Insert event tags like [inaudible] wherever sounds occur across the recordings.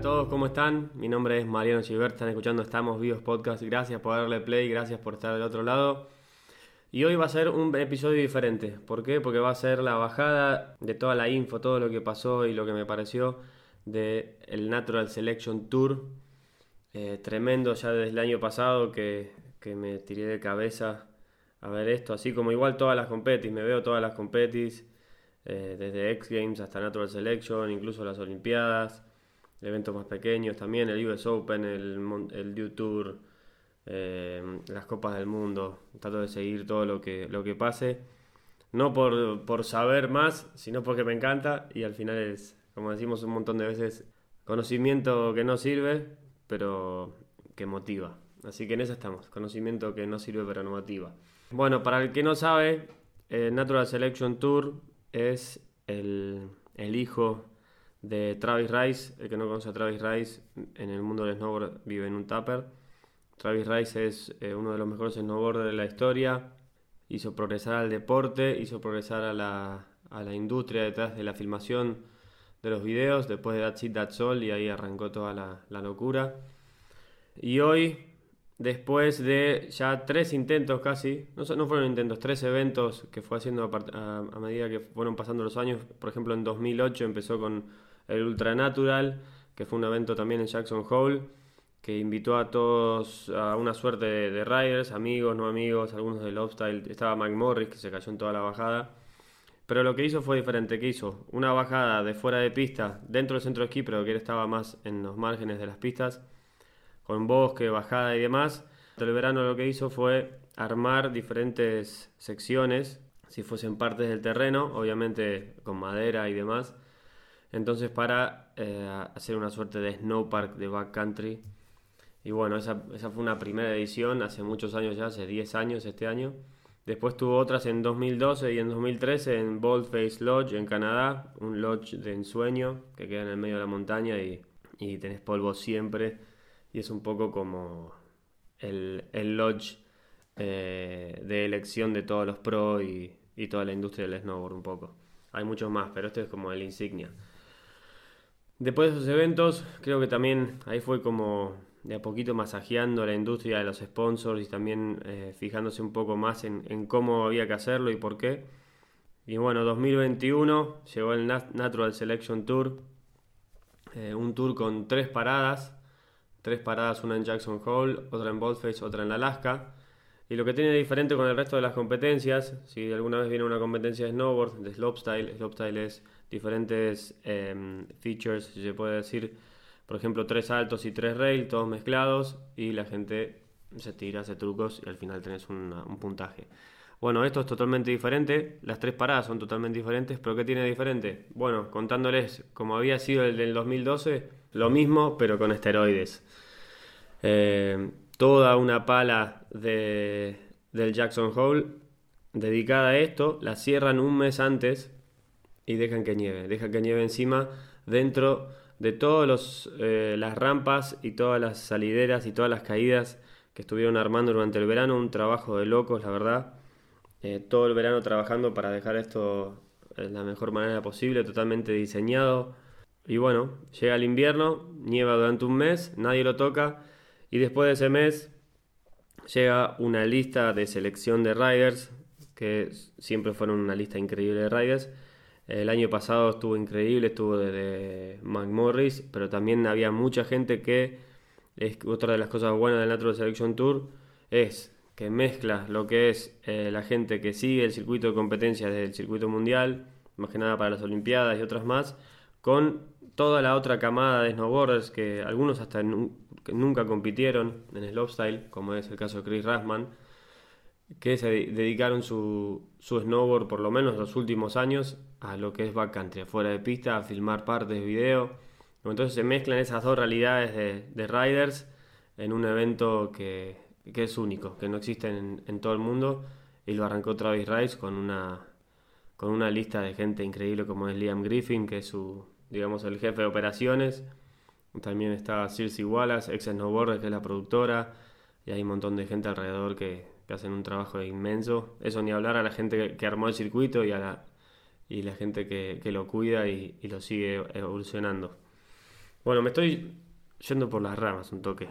a todos, ¿cómo están? Mi nombre es Mariano Gilbert, están escuchando Estamos Vivos Podcast. Gracias por darle play, gracias por estar del otro lado. Y hoy va a ser un episodio diferente. ¿Por qué? Porque va a ser la bajada de toda la info, todo lo que pasó y lo que me pareció de el Natural Selection Tour. Eh, tremendo ya desde el año pasado que, que, me tiré de cabeza a ver esto, así como igual todas las competis, me veo todas las competis, eh, desde X Games hasta Natural Selection, incluso las Olimpiadas, eventos más pequeños también, el US Open, el, el Tour, eh, las Copas del Mundo. Trato de seguir todo lo que, lo que pase, no por, por saber más, sino porque me encanta y al final es, como decimos un montón de veces, conocimiento que no sirve, pero que motiva. Así que en eso estamos, conocimiento que no sirve pero no motiva. Bueno, para el que no sabe, eh, Natural Selection Tour es el, el, hijo de Travis Rice. El que no conoce a Travis Rice en el mundo del snowboard vive en un tupper. Travis Rice es eh, uno de los mejores snowboarders de la historia. Hizo progresar al deporte, hizo progresar a la, a la industria detrás de la filmación de los videos. Después de That's It, That's All, y ahí arrancó toda la, la locura. Y hoy después de ya tres intentos casi, no, no fueron intentos, tres eventos que fue haciendo a, a, medida que fueron pasando los años. Por ejemplo, en 2008 empezó con el Ultranatural, que fue un evento también en Jackson Hole, que invitó a todos a una suerte de, de riders, amigos, no amigos, algunos del Lobstyle. Estaba Mike Morris, que se cayó en toda la bajada. Pero lo que hizo fue diferente. ¿Qué hizo? Una bajada de fuera de pista, dentro del centro de esquí, pero que él estaba más en los márgenes de las pistas con bosque, bajada y demás. El verano lo que hizo fue armar diferentes secciones, si fuesen partes del terreno, obviamente con madera y demás. Entonces para eh, hacer una suerte de snowpark de backcountry. Y bueno, esa, esa fue una primera edición hace muchos años ya, hace 10 años este año. Después tuvo otras en 2012 y en 2013 en Boldface Lodge en Canadá, un lodge de ensueño que queda en el medio de la montaña y, y tenés polvo siempre y es un poco como el, el lodge eh, de elección de todos los pros y, y, toda la industria del snowboard un poco. Hay muchos más, pero este es como el insignia. Después de esos eventos, creo que también ahí fue como de a poquito masajeando la industria de los sponsors y también eh, fijándose un poco más en, en, cómo había que hacerlo y por qué. Y bueno, 2021 llegó el Natural Selection Tour, eh, un tour con tres paradas tres paradas, una en Jackson Hole, otra en Boldface, otra en Alaska. Y lo que tiene diferente con el resto de las competencias, si alguna vez viene una competencia de snowboard, de slopestyle, slopestyle es diferentes eh, features, si se puede decir, por ejemplo, tres altos y tres rail, todos mezclados, y la gente se tira, hace trucos y al final tenés un puntaje. Bueno, esto es totalmente diferente, las tres paradas son totalmente diferentes, pero ¿qué tiene diferente? Bueno, contándoles como había sido el del 2012, lo mismo pero con esteroides. Eh, toda una pala de, del Jackson Hole dedicada a esto, la cierran un mes antes y dejan que nieve, dejan que nieve encima dentro de todas eh, las rampas y todas las salideras y todas las caídas que estuvieron armando durante el verano, un trabajo de locos, la verdad. Eh, todo el verano trabajando para dejar esto de la mejor manera posible, totalmente diseñado. Y bueno, llega el invierno, nieva durante un mes, nadie lo toca, y después de ese mes llega una lista de selección de riders, que siempre fueron una lista increíble de riders. El año pasado estuvo increíble, estuvo desde McMorris, pero también había mucha gente que, es otra de las cosas buenas del Natural Selection Tour, es que mezcla lo que es eh, la gente que sigue el circuito de competencia desde el circuito mundial, más que nada para las Olimpiadas y otras más, con toda la otra camada de snowboarders que algunos hasta que nunca compitieron en slopestyle, como es el caso de Chris Rasman, que se dedicaron su, su snowboard por lo menos los últimos años a lo que es backcountry, fuera de pista, a filmar partes de video. Entonces se mezclan esas dos realidades de, de riders en un evento que que es único, que no existe en, en, todo el mundo y lo arrancó Travis Rice con una con una lista de gente increíble como es Liam Griffin, que es su digamos el jefe de operaciones. También está Circe Wallace, ex snowboarder, que es la productora, y hay un montón de gente alrededor que, que hacen un trabajo inmenso. Eso ni hablar a la gente que, armó el circuito y a la, y la gente que, que lo cuida y, y, lo sigue evolucionando. Bueno, me estoy yendo por las ramas un toque.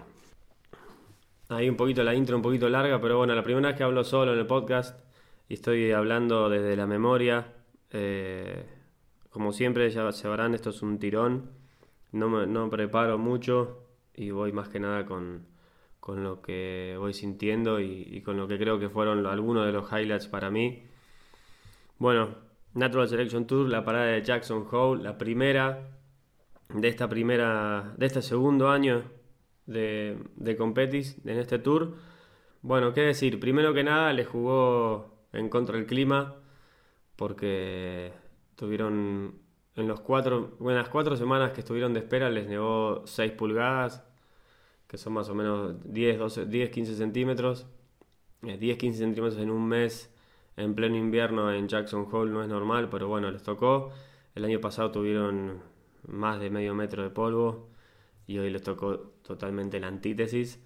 Ahí un poquito la intro, un poquito larga, pero bueno, la primera vez que hablo solo en el podcast y estoy hablando desde la memoria. Eh, como siempre, ya se verán, esto es un tirón. No me no preparo mucho y voy más que nada con, con lo que voy sintiendo y, con lo que creo que fueron algunos de los highlights para mí. Bueno, Natural Selection Tour, la parada de Jackson Hole, la primera de esta primera, de este segundo año de, de Competis en este tour. Bueno, qué decir, primero que nada le jugó en contra del clima porque tuvieron en las cuatro semanas que estuvieron de espera les nevó 6 pulgadas, que son más o menos 10, 12, 10 15 centímetros. 10, eh, 15 centímetros en un mes en pleno invierno en Jackson Hole no es normal, pero bueno, les tocó. El año pasado tuvieron más de medio metro de polvo y hoy les tocó totalmente la antítesis.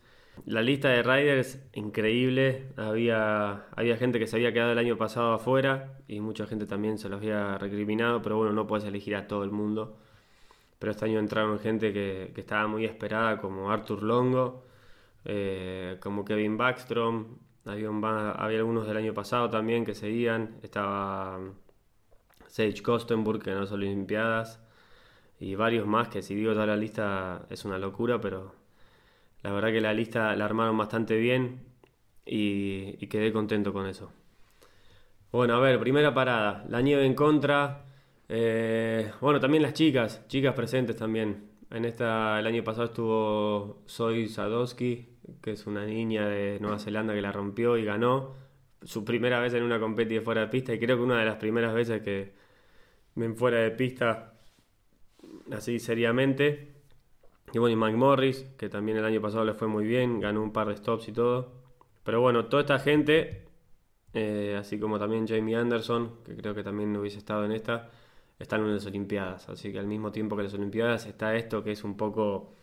La lista de riders, increíble. Había, había gente que se había quedado el año pasado afuera y mucha gente también se los había recriminado, pero bueno, no puedes elegir a todo el mundo. Pero este año entraron gente que, que estaba muy esperada, como Arthur Longo, eh, como Kevin Backstrom. Había, había algunos del año pasado también que seguían. Estaba Sage Kostenburg en las Olimpiadas y varios más que si digo toda la lista es una locura, pero la verdad que la lista la armaron bastante bien y, quedé contento con eso. Bueno, a ver, primera parada, la nieve en contra. Eh, bueno, también las chicas, chicas presentes también. En esta, el año pasado estuvo Soy Sadowski, que es una niña de Nueva Zelanda que la rompió y ganó. Su primera vez en una competición fuera de pista y creo que una de las primeras veces que ven fuera de pista así seriamente. Y bueno, y Mike Morris, que también el año pasado le fue muy bien, ganó un par de stops y todo. Pero bueno, toda esta gente, eh, así como también Jamie Anderson, que creo que también hubiese estado en esta, están en las Olimpiadas. Así que al mismo tiempo que las Olimpiadas está esto que es un poco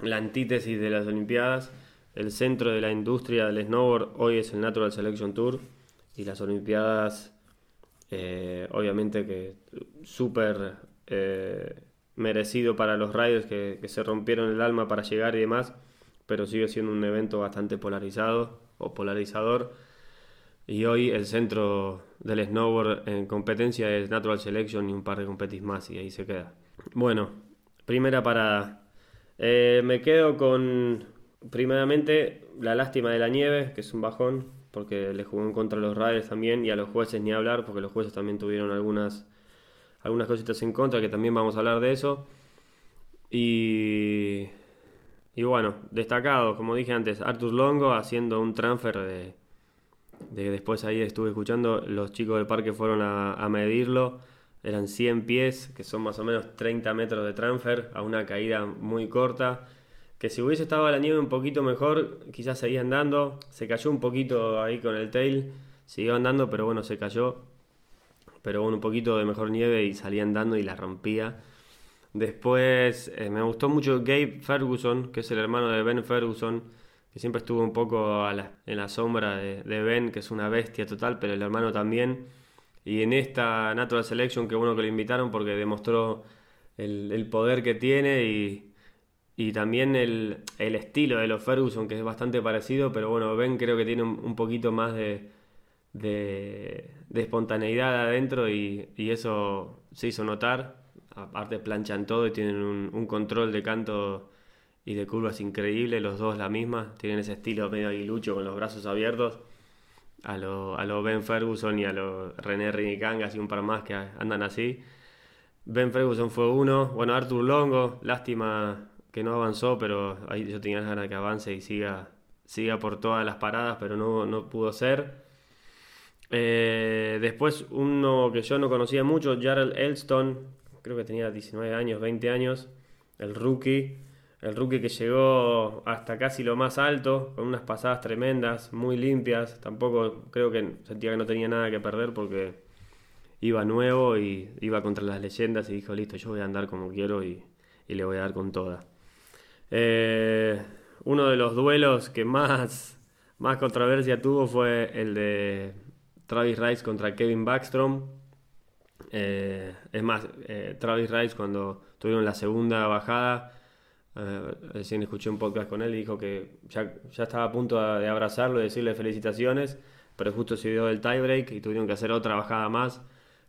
la antítesis de las Olimpiadas. El centro de la industria del snowboard hoy es el Natural Selection Tour y las Olimpiadas, eh, obviamente que súper eh, merecido para los rayos que, se rompieron el alma para llegar y demás, pero sigue siendo un evento bastante polarizado o polarizador. Y hoy el centro del snowboard en competencia es Natural Selection y un par de competis más y ahí se queda. Bueno, primera parada. Eh, me quedo con, primeramente, la lástima de la nieve, que es un bajón, porque le jugó en contra a los riders también y a los jueces ni hablar, porque los jueces también tuvieron algunas algunas cositas en contra, que también vamos a hablar de eso. Y, y bueno, destacado, como dije antes, Arthur Longo haciendo un transfer de, de después ahí estuve escuchando, los chicos del parque fueron a, medirlo, eran 100 pies, que son más o menos 30 metros de transfer, a una caída muy corta, que si hubiese estado la nieve un poquito mejor, quizás seguía andando, se cayó un poquito ahí con el tail, siguió andando, pero bueno, se cayó, pero bueno, un poquito de mejor nieve y salía andando y la rompía. Después eh, me gustó mucho Gabe Ferguson, que es el hermano de Ben Ferguson, que siempre estuvo un poco en la sombra de, Ben, que es una bestia total, pero el hermano también. Y en esta Natural Selection, que bueno que lo invitaron porque demostró el, poder que tiene y también el, estilo de los Ferguson, que es bastante parecido, pero bueno, Ben creo que tiene un poquito más de, de, espontaneidad adentro y, eso se hizo notar. Aparte planchan todo y tienen un, control de canto y de curvas increíble, los dos la misma, tienen ese estilo medio aguilucho con los brazos abiertos. A lo, a lo Ben Ferguson y a lo René Rinicangas y un par más que andan así. Ben Ferguson fue uno, bueno Arthur Longo, lástima que no avanzó, pero ahí yo tenía ganas de que avance y siga, siga por todas las paradas, pero no, no pudo ser. Eh, después uno que yo no conocía mucho, Jarrell Elston, creo que tenía 19 años, 20 años, el rookie, el rookie que llegó hasta casi lo más alto, con unas pasadas tremendas, muy limpias, tampoco creo que sentía que no tenía nada que perder porque iba nuevo y iba contra las leyendas y dijo, listo, yo voy a andar como quiero y, le voy a dar con toda. Eh, uno de los duelos que más, más controversia tuvo fue el de Travis Rice contra Kevin Backstrom. Eh, es más, eh, Travis Rice cuando tuvieron la segunda bajada, eh, recién escuché un podcast con él y dijo que ya, ya estaba a punto de abrazarlo y decirle felicitaciones, pero justo se dio el tiebreak y tuvieron que hacer otra bajada más.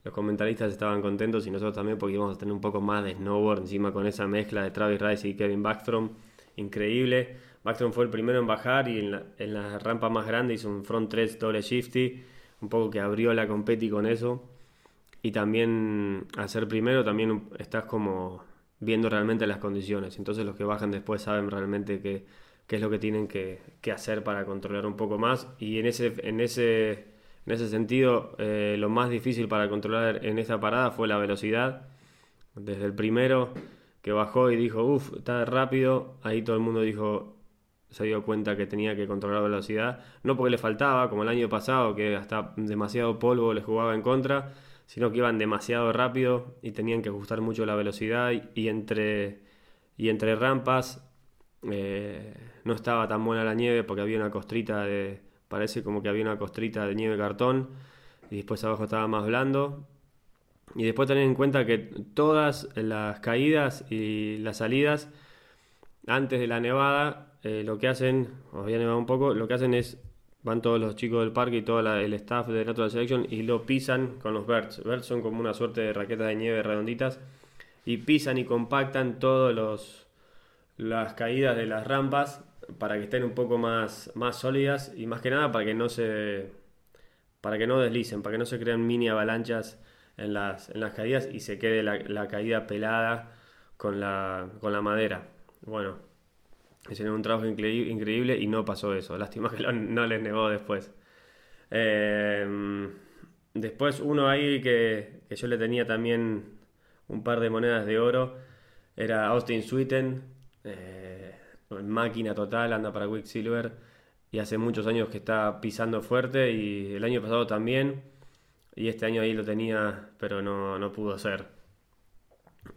Los comentaristas estaban contentos y nosotros también porque íbamos a tener un poco más de snowboard encima con esa mezcla de Travis Rice y Kevin Backstrom. Increíble. Backstrom fue el primero en bajar y en la, en la rampa más grande hizo un front 3 doble shifty, un poco que abrió la competi con eso y también al ser primero también estás como viendo realmente las condiciones. Entonces los que bajan después saben realmente qué, qué es lo que tienen que, que, hacer para controlar un poco más. Y en ese, en ese, en ese sentido, eh, lo más difícil para controlar en esta parada fue la velocidad. Desde el primero que bajó y dijo, uff, está rápido, ahí todo el mundo dijo, se dio cuenta que tenía que controlar la velocidad. No porque le faltaba, como el año pasado, que hasta demasiado polvo le jugaba en contra sino que iban demasiado rápido y tenían que ajustar mucho la velocidad y, entre, y entre rampas eh, no estaba tan buena la nieve porque había una costrita de, parece como que había una costrita de nieve cartón y después abajo estaba más blando. Y después tener en cuenta que todas las caídas y las salidas antes de la nevada, eh, lo que hacen, os había nevado un poco, lo que hacen es van todos los chicos del parque y todo el staff de Natural Selection y lo pisan con los birds. Birds son como una suerte de raquetas de nieve redonditas y pisan y compactan todas las caídas de las rampas para que estén un poco más, más sólidas y más que nada para que no se para que no deslicen, para que no se crean mini avalanchas en las, en las caídas y se quede la, la caída pelada con la, con la madera. Bueno, Hicieron un trabajo increíble y no pasó eso. [laughs] Lástima que no les negó después. Em, después uno ahí que, yo le tenía también un par de monedas de oro era Austin Sweeten, eh, máquina total, anda para Quicksilver y hace muchos años que está pisando fuerte y el año pasado también y este año ahí lo tenía pero no, pudo ser.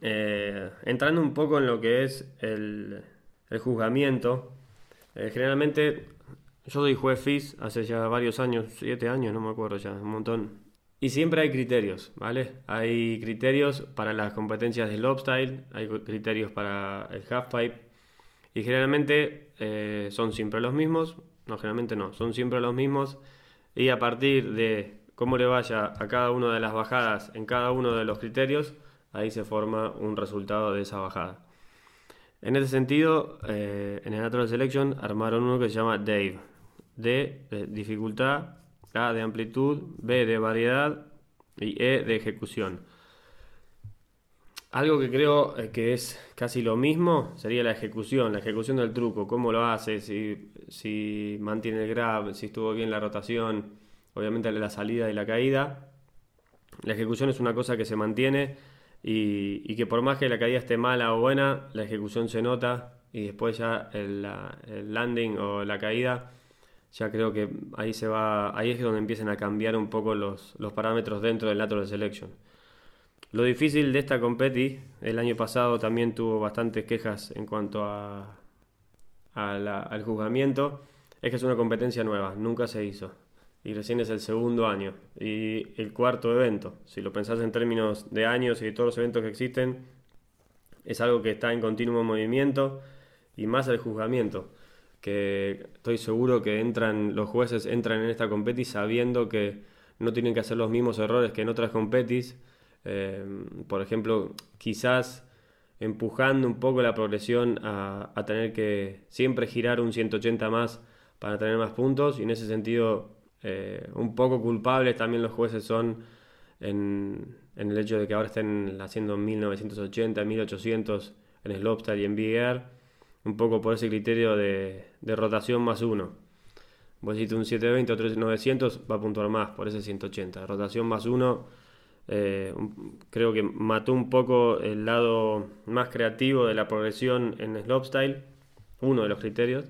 Eh, entrando un poco en lo que es el, el juzgamiento. Eh, generalmente yo soy juez FIS hace ya varios años, siete años, no me acuerdo ya, un montón. Y siempre hay criterios, ¿vale? Hay criterios para las competencias del lobstyle, hay criterios para el halfpipe. Y generalmente eh, son siempre los mismos, no, generalmente no, son siempre los mismos. Y a partir de cómo le vaya a cada una de las bajadas en cada uno de los criterios, ahí se forma un resultado de esa bajada. En ese sentido, eh, en el Natural Selection armaron uno que se llama Dave. D de dificultad, A de amplitud, B de variedad y E de ejecución. Algo que creo eh, que es casi lo mismo sería la ejecución, la ejecución del truco, cómo lo hace, si, si mantiene el grab, si estuvo bien la rotación, obviamente la salida y la caída. La ejecución es una cosa que se mantiene y, que por más que la caída esté mala o buena, la ejecución se nota y después ya el, landing o la caída, ya creo que ahí se va, ahí es donde empiezan a cambiar un poco los, parámetros dentro del de Selection. Lo difícil de esta competi, el año pasado también tuvo bastantes quejas en cuanto a, al juzgamiento, es que es una competencia nueva, nunca se hizo y recién es el segundo año y el cuarto evento. Si lo pensás en términos de años y de todos los eventos que existen, es algo que está en continuo movimiento y más el juzgamiento, que estoy seguro que entran los jueces entran en esta competis sabiendo que no tienen que hacer los mismos errores que en otras competis. Eh, por ejemplo, quizás empujando un poco la progresión a, a tener que siempre girar un 180 más para tener más puntos y en ese sentido eh, un poco culpables también los jueces son en, el hecho de que ahora estén haciendo 1980, 1800 en Slopestyle y en Big un poco por ese criterio de, rotación más uno. Vos hiciste un 720 o 3900, va a puntuar más por ese 180. Rotación más uno, eh, creo que mató un poco el lado más creativo de la progresión en Slopestyle, uno de los criterios.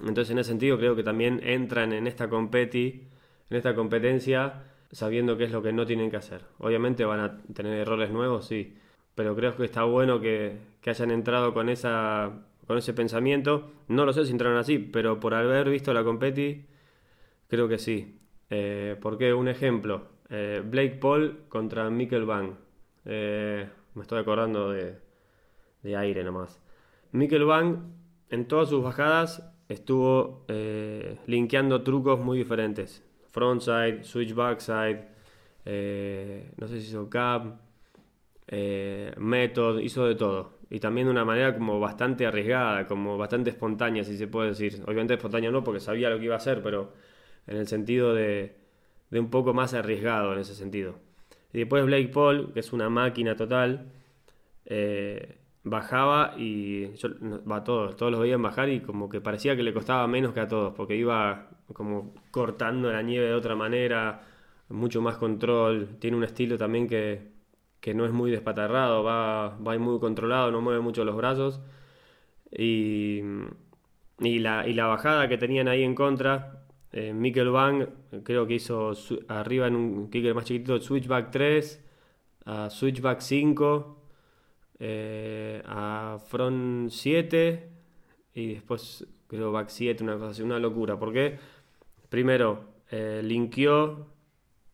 Entonces, en ese sentido, creo que también entran en esta competi, en esta competencia, sabiendo qué es lo que no tienen que hacer. Obviamente van a tener errores nuevos, sí, pero creo que está bueno que, hayan entrado con esa con ese pensamiento. No lo sé si entraron así, pero por haber visto la competi, creo que sí. Eh, porque un ejemplo, Eh, Blake Paul contra Mikkel Van. Eh, me estoy acordando de, de aire nomás. Mikkel Van en todas sus bajadas estuvo eh, linkeando trucos muy diferentes. Frontside, switch backside, no sé si hizo cap, method, hizo de todo. Y también de una manera como bastante arriesgada, como bastante espontánea, si se puede decir. Obviamente espontánea no, porque sabía lo que iba a hacer, pero en el sentido de, de un poco más arriesgado en ese sentido. Y después Blake Paul, que es una máquina total, eh, bajaba y yo, va todos, todos los veían bajar y como que parecía que le costaba menos que a todos, porque iba como cortando la nieve de otra manera, mucho más control, tiene un estilo también que, que no es muy despatarrado, va, va muy controlado, no mueve mucho los brazos. Y, y, la, y la bajada que tenían ahí en contra, eh, Mikkel Bang creo que hizo arriba en un kicker más chiquitito Switchback 3, a Switchback 5, eh, a Front 7 y después creo Back 7, una cosa una locura. Porque primero eh, linkeó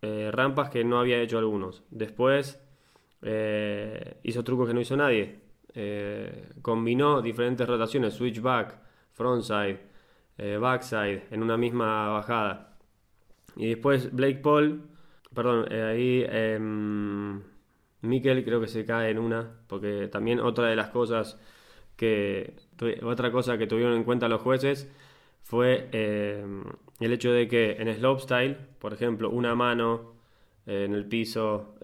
eh, rampas que no había hecho algunos. Después hizo trucos que no hizo nadie. combinó diferentes rotaciones, switchback, frontside eh, backside en una misma bajada. Y después Blake Paul, perdón, eh, ahí eh, Mikkel creo que se cae en una, porque también otra de las cosas que, otra cosa que tuvieron en cuenta los jueces fue em, el hecho de que en slopestyle, por ejemplo, una mano eh, en el piso,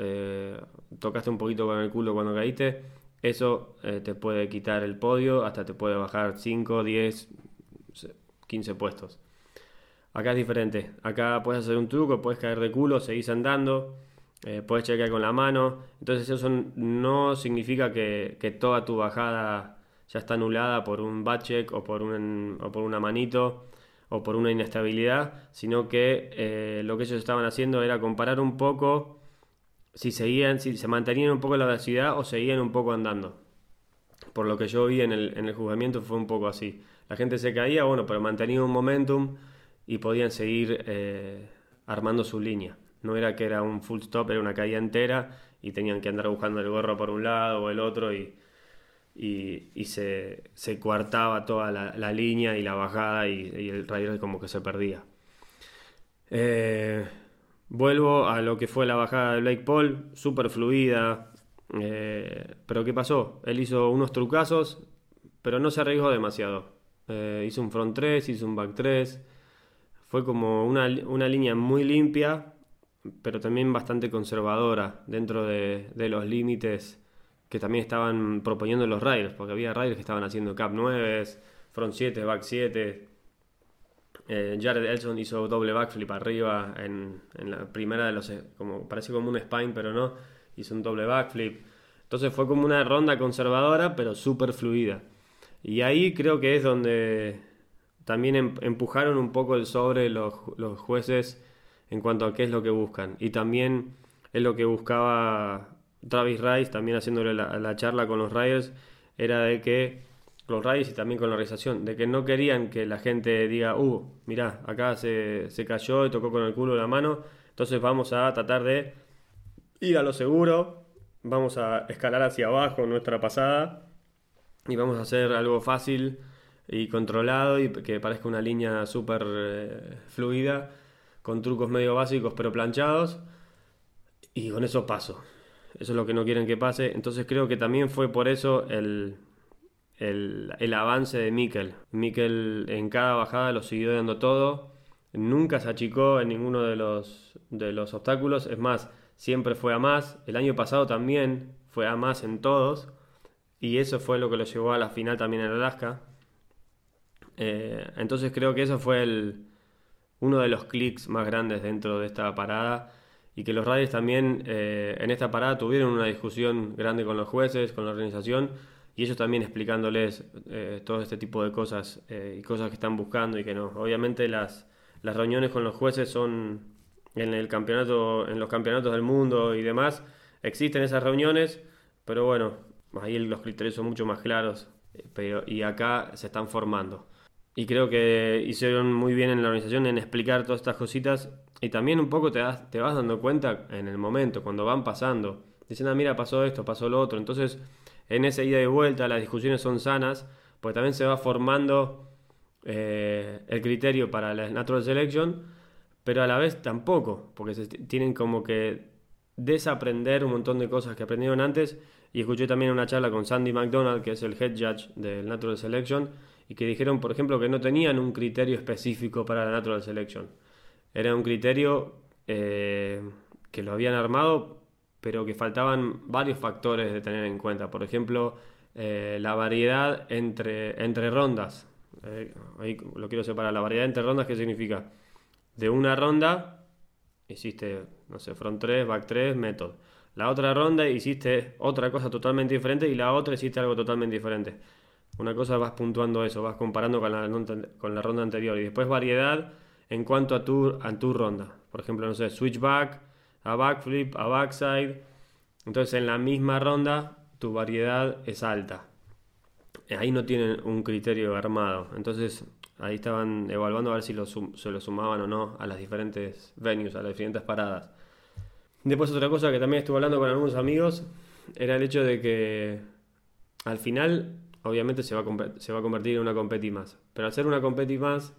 tocaste un poquito con el culo cuando caíste, eso te puede quitar el podio, hasta te puede bajar 5, 10, 15 puestos. Acá es diferente. Acá puedes hacer un truco, puedes caer de culo, seguís andando, eh, puedes chequear con la mano. Entonces eso no significa que, toda tu bajada ya está anulada por un bad check o por, un, o por una manito o por una inestabilidad, sino que eh, lo que ellos estaban haciendo era comparar un poco si seguían, si se mantenían un poco la velocidad o seguían un poco andando. Por lo que yo vi en el, en el juzgamiento fue un poco así la gente se caía, bueno, pero mantenía un momentum y podían seguir eh, armando su línea. No era que era un full stop, era una caída entera y tenían que andar buscando el gorro por un lado o el otro y, y, se, se, coartaba toda la, línea y la bajada y, el rider como que se perdía. Eh, vuelvo a lo que fue la bajada de Blake Paul, súper fluida. Eh, pero ¿qué pasó? Él hizo unos trucazos, pero no se arriesgó demasiado. Eh, hizo un front 3, hizo un back 3. Fue como una, línea muy limpia, pero también bastante conservadora dentro de, los límites que también estaban proponiendo los riders, porque había riders que estaban haciendo cap 9, front 7, back 7. Eh, Jared Elson hizo doble backflip arriba en, la primera de los. Como, parece como un spine, pero no. Hizo un doble backflip. Entonces fue como una ronda conservadora, pero súper fluida. Y ahí creo que es donde también em, empujaron un poco el sobre los, jueces en cuanto a qué es lo que buscan. Y también es lo que buscaba Travis Rice, también haciéndole la, charla con los Riders, era de que los Riders y también con la organización, de que no querían que la gente diga, uh, mirá, acá se, se cayó y tocó con el culo la mano, entonces vamos a tratar de ir a lo seguro, vamos a escalar hacia abajo nuestra pasada y vamos a hacer algo fácil y controlado y que parezca una línea súper eh, fluida con trucos medio básicos pero planchados y con eso paso. Eso es lo que no quieren que pase. Entonces creo que también fue por eso el, el, avance de Mikel. Mikel en cada bajada lo siguió dando todo. Nunca se achicó en ninguno de los, de los obstáculos. Es más, siempre fue a más. El año pasado también fue a más en todos y eso fue lo que lo llevó a la final también en Alaska. Eh, entonces creo que eso fue el, uno de los clics más grandes dentro de esta parada y que los Riders también eh, en esta parada tuvieron una discusión grande con los jueces, con la organización y ellos también explicándoles eh, todo este tipo de cosas y cosas que están buscando y que no. Obviamente las, las reuniones con los jueces son en el campeonato, en los campeonatos del mundo y demás, existen esas reuniones, pero bueno, Ahí los criterios son mucho más claros, pero, y acá se están formando. Y creo que hicieron muy bien en la organización en explicar todas estas cositas y también un poco te, das, te vas dando cuenta en el momento, cuando van pasando. Dicen, ah, mira, pasó esto, pasó lo otro. Entonces, en esa ida y vuelta, las discusiones son sanas, porque también se va formando eh, el criterio para la Natural Selection, pero a la vez tampoco, porque se tienen como que desaprender un montón de cosas que aprendieron antes. Y escuché también una charla con Sandy McDonald, que es el head judge del Natural Selection, y que dijeron, por ejemplo, que no tenían un criterio específico para la Natural Selection. Era un criterio eh, que lo habían armado, pero que faltaban varios factores de tener en cuenta. Por ejemplo, eh, la variedad entre, entre rondas. Eh, ahí lo quiero separar. La variedad entre rondas, ¿qué significa? De una ronda hiciste, no sé, front 3, back 3, method. La otra ronda hiciste otra cosa totalmente diferente y la otra hiciste algo totalmente diferente. Una cosa vas puntuando eso, vas comparando con la, con la ronda anterior. Y después variedad en cuanto a tu, a tu ronda. Por ejemplo, no sé, switchback, a backflip, a backside. Entonces en la misma ronda tu variedad es alta. Ahí no tienen un criterio armado. Entonces ahí estaban evaluando a ver si se lo sumaban o no a las diferentes venues, a las diferentes paradas. Después otra cosa que también estuve hablando con algunos amigos era el hecho de que al final obviamente se va a, se va a convertir en una competi más. Pero al ser una competi más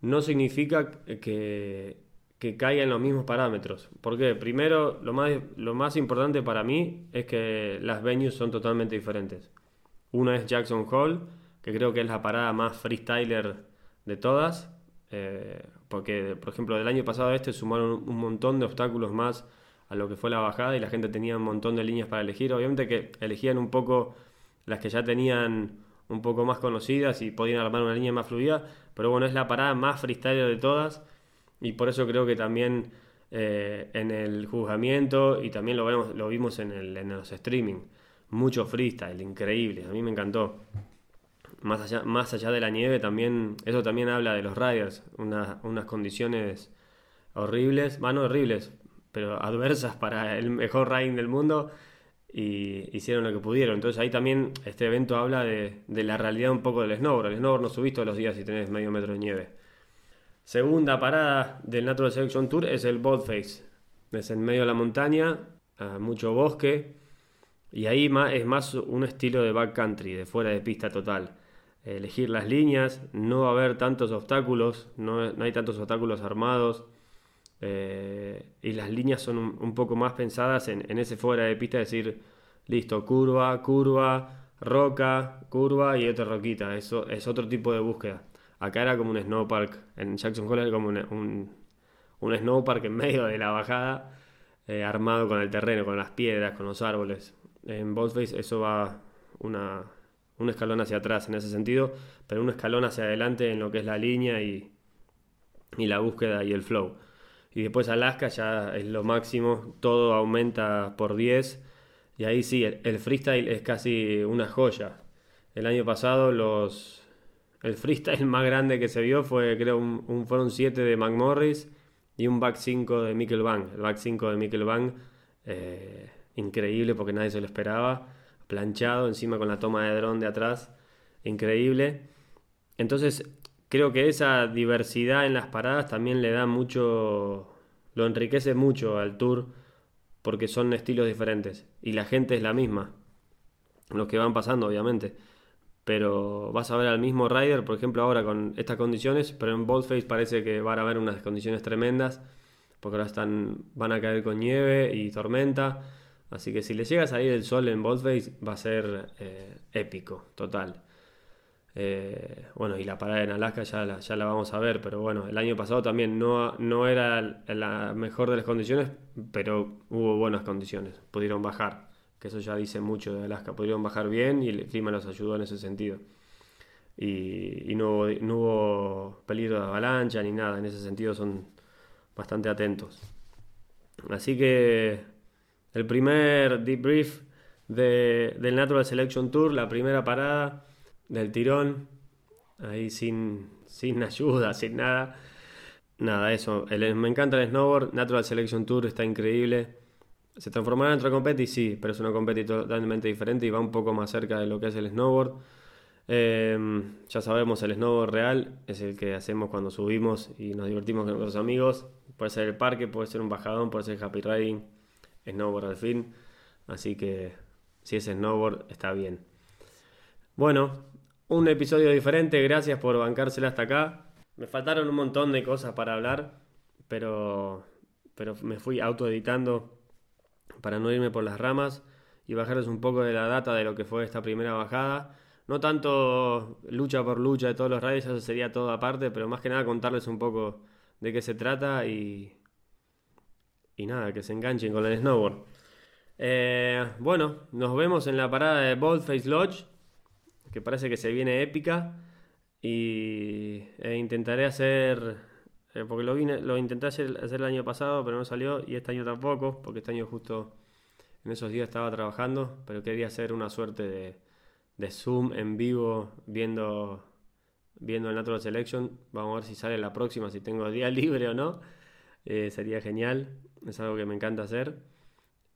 no significa que, que caiga en los mismos parámetros. Porque primero, lo más, lo más importante para mí es que las venues son totalmente diferentes. Una es Jackson Hall, que creo que es la parada más freestyler de todas. Eh, porque, por ejemplo, del año pasado a este sumaron un montón de obstáculos más a lo que fue la bajada y la gente tenía un montón de líneas para elegir. Obviamente que elegían un poco las que ya tenían un poco más conocidas y podían armar una línea más fluida, pero bueno, es la parada más freestyle de todas y por eso creo que también eh, en el juzgamiento y también lo, vemos, lo vimos en, el, en los streaming, mucho freestyle, increíble, a mí me encantó. Más allá, más allá de la nieve también, eso también habla de los riders, unas condiciones horribles, bueno, horribles, pero adversas para el mejor riding del mundo y hicieron lo que pudieron. Entonces ahí también este evento habla de, la realidad un poco del snowboard. El snowboard no subís todos los días si tenés medio metro de nieve. Segunda parada del Natural Selection Tour es el Face Es en medio de la montaña, mucho bosque. Y ahí es más un estilo de backcountry, de fuera de pista total. Elegir las líneas, no va a haber tantos obstáculos, no, no hay tantos obstáculos armados. Eh, y las líneas son un, poco más pensadas en, ese fuera de pista, decir, listo, curva, curva, roca, curva y otra roquita. Eso es otro tipo de búsqueda. Acá era como un snowpark, en Jackson Hole era como un, un, snowpark en medio de la bajada, eh, armado con el terreno, con las piedras, con los árboles. En Boldface eso va una, un escalón hacia atrás en ese sentido, pero un escalón hacia adelante en lo que es la línea y, y la búsqueda y el flow. Y después Alaska ya es lo máximo, todo aumenta por 10. Y ahí sí, el, freestyle es casi una joya. El año pasado los, el freestyle [laughs] más grande que se vio fue, creo, un, fueron 7 de McMorris y un back 5 de Mikkel Bang. El back 5 de Mikkel Bang, eh, increíble porque nadie se lo esperaba. Planchado, encima con la toma de dron de atrás, increíble. Entonces, creo que esa diversidad en las paradas también le da mucho, lo enriquece mucho al tour porque son estilos diferentes y la gente es la misma, los que van pasando obviamente, pero vas a ver al mismo rider, por ejemplo ahora con estas condiciones, pero en Boldface parece que van a haber unas condiciones tremendas porque ahora están, van a caer con nieve y tormenta. Así que si le llega a salir el sol en Boldface va a ser eh, épico, total. Eh, bueno, y la parada en Alaska ya la, vamos a ver, pero bueno, el año pasado también no, no era la mejor de las condiciones, pero hubo buenas condiciones, pudieron bajar, que eso ya dice mucho de Alaska, pudieron bajar bien y el clima los ayudó en ese sentido. Y, no, hubo, no hubo peligro de avalancha ni nada, en ese sentido son bastante atentos. Así que el primer debrief de, del Natural Selection Tour, la primera parada del tirón, ahí sin, sin [laughs] ayuda, sin nada. Nada, eso. me encanta el snowboard. Natural Selection Tour está increíble. ¿Se transformará en otra competi? Sí, pero es una competi totalmente diferente y va un poco más cerca de lo que es el snowboard. Em, ya sabemos, el snowboard real es el que hacemos cuando subimos y nos divertimos con nuestros amigos. Puede ser el parque, puede ser un bajadón, puede ser happy riding, snowboard al fin. Así que si es snowboard, está bien. Bueno, un episodio diferente, gracias por bancársela hasta acá. Me faltaron un montón de cosas para hablar, pero, pero me fui autoeditando para no irme por las ramas y bajarles un poco de la data de lo que fue esta primera bajada. No tanto lucha por lucha de todos los radios, eso sería todo aparte, pero más que nada contarles un poco de qué se trata y, y nada, que se enganchen con el snowboard. Eh, bueno, nos vemos en la parada de Boldface Lodge, que parece que se viene épica. Y e intentaré hacer, eh, porque lo, vine, lo intenté hacer, el año pasado, pero no salió, y este año tampoco, porque este año justo en esos días estaba trabajando, pero quería hacer una suerte de, de Zoom en vivo viendo, viendo el Natural Selection. Vamos a ver si sale la próxima, si tengo día [laughs] libre o no. Eh, sería genial, es algo que me encanta hacer.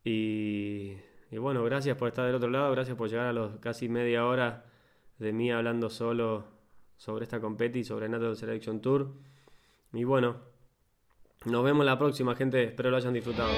Y, y, bueno, gracias por estar del otro lado, gracias por llegar a los casi media hora de mí hablando solo sobre esta competi sobre Natural Selection Tour. Y bueno, nos vemos la próxima, gente. Espero lo hayan disfrutado.